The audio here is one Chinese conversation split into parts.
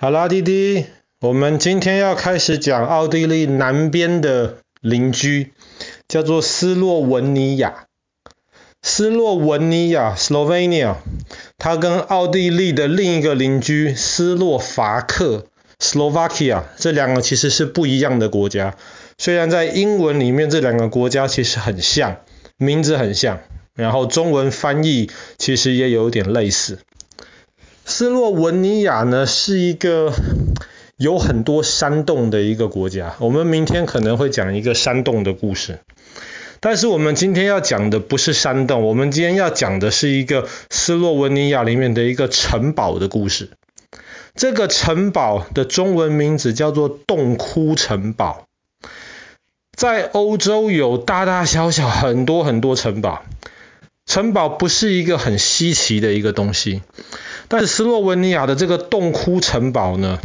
好啦，弟弟，我们今天要开始讲奥地利南边的邻居，叫做斯洛文尼亚。斯洛文尼亚 （Slovenia） 它跟奥地利的另一个邻居斯洛伐克 （Slovakia） 这两个其实是不一样的国家。虽然在英文里面这两个国家其实很像，名字很像，然后中文翻译其实也有点类似。斯洛文尼亚呢是一个有很多山洞的一个国家，我们明天可能会讲一个山洞的故事。但是我们今天要讲的不是山洞，我们今天要讲的是一个斯洛文尼亚里面的一个城堡的故事。这个城堡的中文名字叫做洞窟城堡。在欧洲有大大小小很多很多城堡，城堡不是一个很稀奇的一个东西。但是斯洛文尼亚的这个洞窟城堡呢，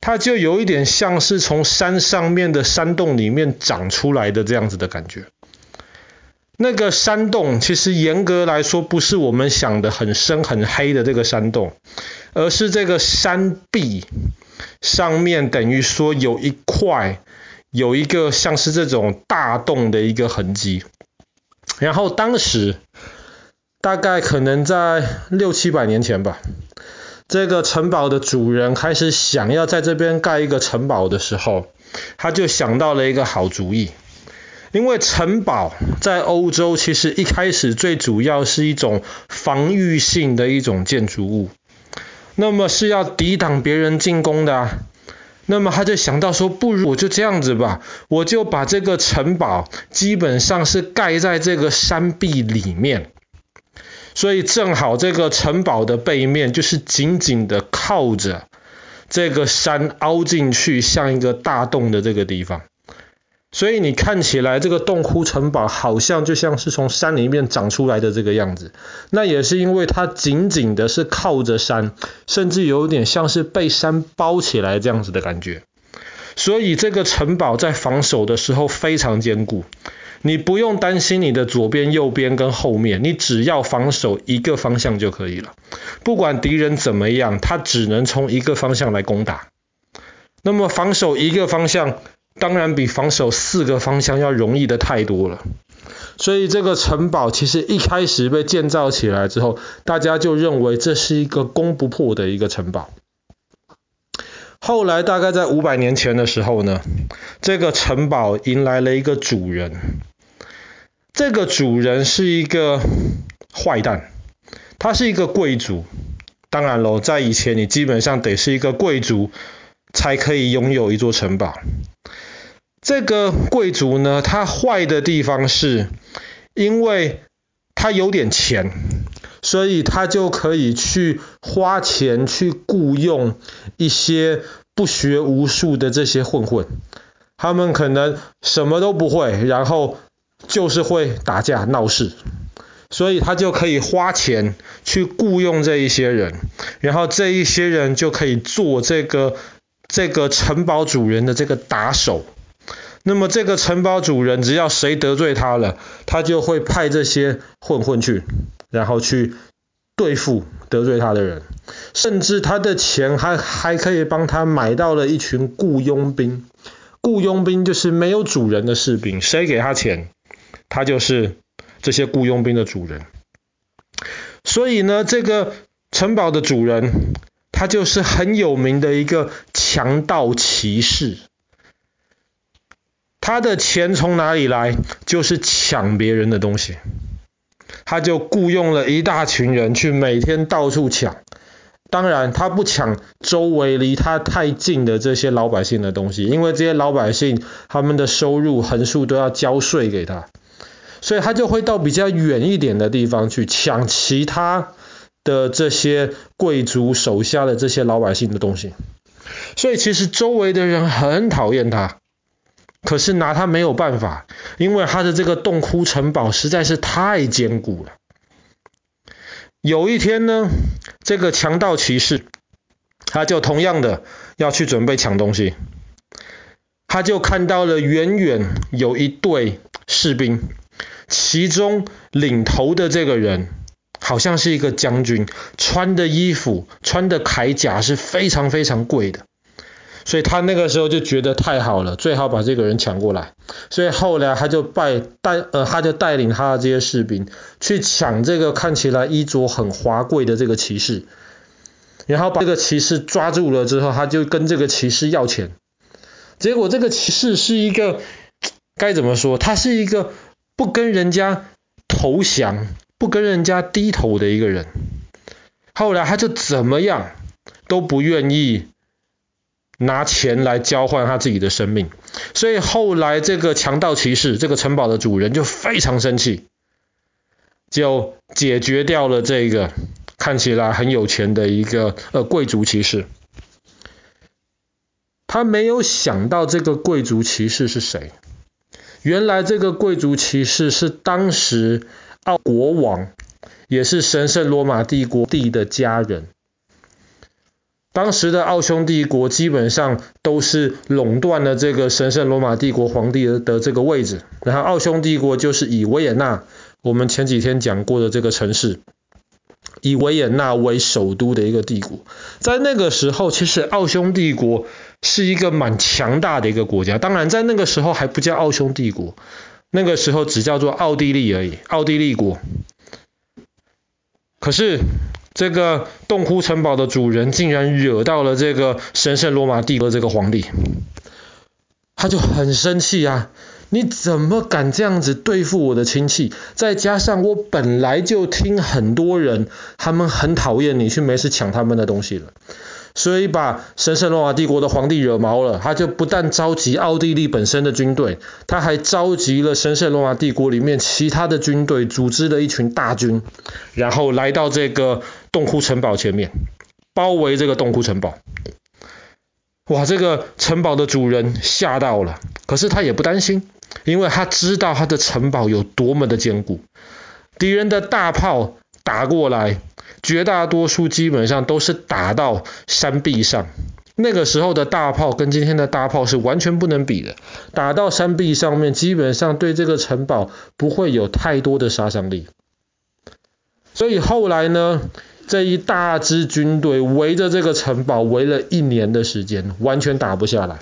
它就有一点像是从山上面的山洞里面长出来的这样子的感觉。那个山洞其实严格来说不是我们想的很深很黑的这个山洞，而是这个山壁上面等于说有一块有一个像是这种大洞的一个痕迹。然后当时。大概可能在六七百年前吧，这个城堡的主人开始想要在这边盖一个城堡的时候，他就想到了一个好主意。因为城堡在欧洲其实一开始最主要是一种防御性的一种建筑物，那么是要抵挡别人进攻的啊。那么他就想到说，不如我就这样子吧，我就把这个城堡基本上是盖在这个山壁里面。所以正好这个城堡的背面就是紧紧的靠着这个山凹进去，像一个大洞的这个地方。所以你看起来这个洞窟城堡好像就像是从山里面长出来的这个样子。那也是因为它紧紧的是靠着山，甚至有点像是被山包起来这样子的感觉。所以这个城堡在防守的时候非常坚固。你不用担心你的左边、右边跟后面，你只要防守一个方向就可以了。不管敌人怎么样，他只能从一个方向来攻打。那么防守一个方向，当然比防守四个方向要容易的太多了。所以这个城堡其实一开始被建造起来之后，大家就认为这是一个攻不破的一个城堡。后来大概在五百年前的时候呢，这个城堡迎来了一个主人。这个主人是一个坏蛋，他是一个贵族。当然喽，在以前你基本上得是一个贵族才可以拥有一座城堡。这个贵族呢，他坏的地方是，因为他有点钱，所以他就可以去花钱去雇佣一些不学无术的这些混混。他们可能什么都不会，然后。就是会打架闹事，所以他就可以花钱去雇佣这一些人，然后这一些人就可以做这个这个城堡主人的这个打手。那么这个城堡主人只要谁得罪他了，他就会派这些混混去，然后去对付得罪他的人，甚至他的钱还还可以帮他买到了一群雇佣兵。雇佣兵就是没有主人的士兵，谁给他钱？他就是这些雇佣兵的主人，所以呢，这个城堡的主人，他就是很有名的一个强盗骑士。他的钱从哪里来？就是抢别人的东西。他就雇佣了一大群人去每天到处抢。当然，他不抢周围离他太近的这些老百姓的东西，因为这些老百姓他们的收入横竖都要交税给他。所以他就会到比较远一点的地方去抢其他的这些贵族手下的这些老百姓的东西。所以其实周围的人很讨厌他，可是拿他没有办法，因为他的这个洞窟城堡实在是太坚固了。有一天呢，这个强盗骑士他就同样的要去准备抢东西，他就看到了远远有一队士兵。其中领头的这个人好像是一个将军，穿的衣服、穿的铠甲是非常非常贵的。所以他那个时候就觉得太好了，最好把这个人抢过来。所以后来他就带带呃，他就带领他的这些士兵去抢这个看起来衣着很华贵的这个骑士，然后把这个骑士抓住了之后，他就跟这个骑士要钱。结果这个骑士是一个该怎么说？他是一个不跟人家投降、不跟人家低头的一个人。后来他就怎么样都不愿意。拿钱来交换他自己的生命，所以后来这个强盗骑士，这个城堡的主人就非常生气，就解决掉了这个看起来很有钱的一个呃贵族骑士。他没有想到这个贵族骑士是谁，原来这个贵族骑士是当时奥国王，也是神圣罗马帝国帝的家人。当时的奥匈帝国基本上都是垄断了这个神圣罗马帝国皇帝的这个位置，然后奥匈帝国就是以维也纳，我们前几天讲过的这个城市，以维也纳为首都的一个帝国。在那个时候，其实奥匈帝国是一个蛮强大的一个国家，当然在那个时候还不叫奥匈帝国，那个时候只叫做奥地利而已，奥地利国。可是。这个洞窟城堡的主人竟然惹到了这个神圣罗马帝国这个皇帝，他就很生气啊！你怎么敢这样子对付我的亲戚？再加上我本来就听很多人，他们很讨厌你去没事抢他们的东西了。所以把神圣罗马帝国的皇帝惹毛了，他就不但召集奥地利本身的军队，他还召集了神圣罗马帝国里面其他的军队，组织了一群大军，然后来到这个洞窟城堡前面，包围这个洞窟城堡。哇，这个城堡的主人吓到了，可是他也不担心，因为他知道他的城堡有多么的坚固，敌人的大炮打过来。绝大多数基本上都是打到山壁上，那个时候的大炮跟今天的大炮是完全不能比的。打到山壁上面，基本上对这个城堡不会有太多的杀伤力。所以后来呢，这一大支军队围着这个城堡围了一年的时间，完全打不下来。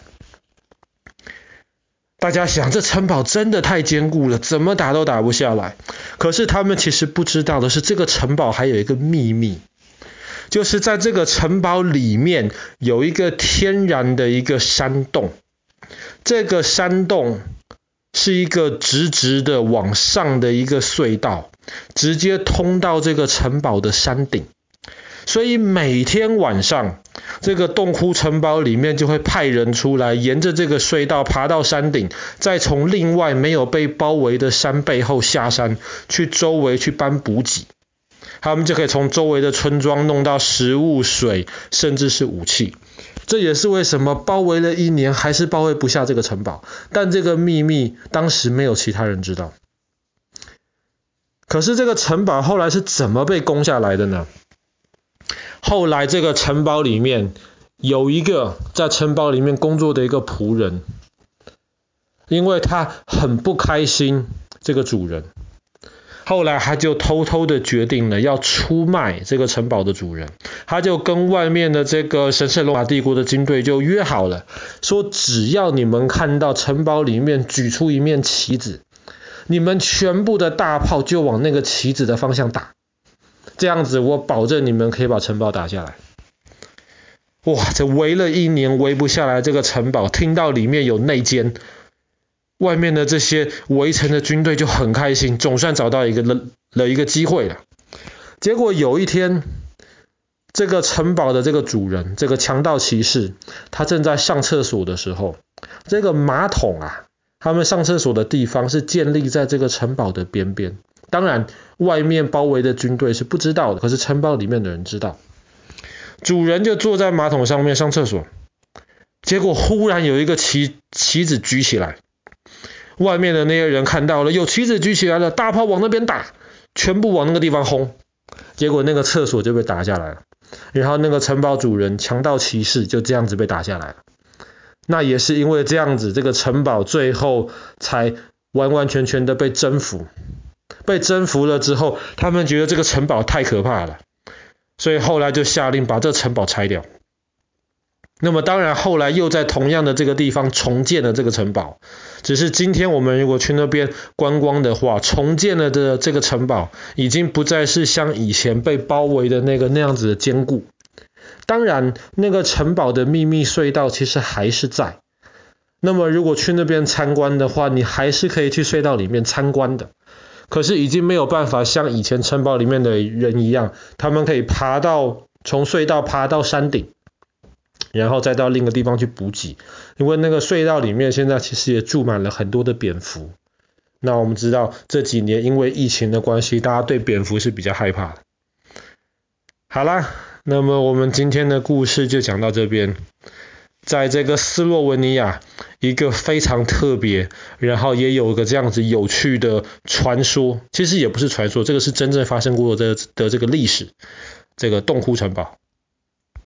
大家想，这城堡真的太坚固了，怎么打都打不下来。可是他们其实不知道的是，这个城堡还有一个秘密，就是在这个城堡里面有一个天然的一个山洞。这个山洞是一个直直的往上的一个隧道，直接通到这个城堡的山顶。所以每天晚上，这个洞窟城堡里面就会派人出来，沿着这个隧道爬到山顶，再从另外没有被包围的山背后下山，去周围去搬补给。他们就可以从周围的村庄弄到食物、水，甚至是武器。这也是为什么包围了一年还是包围不下这个城堡。但这个秘密当时没有其他人知道。可是这个城堡后来是怎么被攻下来的呢？后来这个城堡里面有一个在城堡里面工作的一个仆人，因为他很不开心这个主人，后来他就偷偷的决定了要出卖这个城堡的主人，他就跟外面的这个神圣罗马帝国的军队就约好了，说只要你们看到城堡里面举出一面旗子，你们全部的大炮就往那个旗子的方向打。这样子，我保证你们可以把城堡打下来。哇，这围了一年围不下来这个城堡，听到里面有内奸，外面的这些围城的军队就很开心，总算找到一个了了一个机会了。结果有一天，这个城堡的这个主人，这个强盗骑士，他正在上厕所的时候，这个马桶啊，他们上厕所的地方是建立在这个城堡的边边。当然，外面包围的军队是不知道的，可是城堡里面的人知道。主人就坐在马桶上面上厕所，结果忽然有一个旗旗子举起来，外面的那些人看到了，有旗子举起来了，大炮往那边打，全部往那个地方轰，结果那个厕所就被打下来了，然后那个城堡主人强盗骑士就这样子被打下来了。那也是因为这样子，这个城堡最后才完完全全的被征服。被征服了之后，他们觉得这个城堡太可怕了，所以后来就下令把这城堡拆掉。那么当然，后来又在同样的这个地方重建了这个城堡。只是今天我们如果去那边观光的话，重建了的这个城堡已经不再是像以前被包围的那个那样子的坚固。当然，那个城堡的秘密隧道其实还是在。那么如果去那边参观的话，你还是可以去隧道里面参观的。可是已经没有办法像以前城堡里面的人一样，他们可以爬到，从隧道爬到山顶。然后再到另一个地方去补给，因为那个隧道里面现在其实也住满了很多的蝙蝠。那我们知道这几年因为疫情的关系，大家对蝙蝠是比较害怕的。好啦，那么我们今天的故事就讲到这边。在这个斯洛文尼亚，一个非常特别，然后也有一个这样子有趣的传说，其实也不是传说，这个是真正发生过的的这个历史，这个洞窟城堡。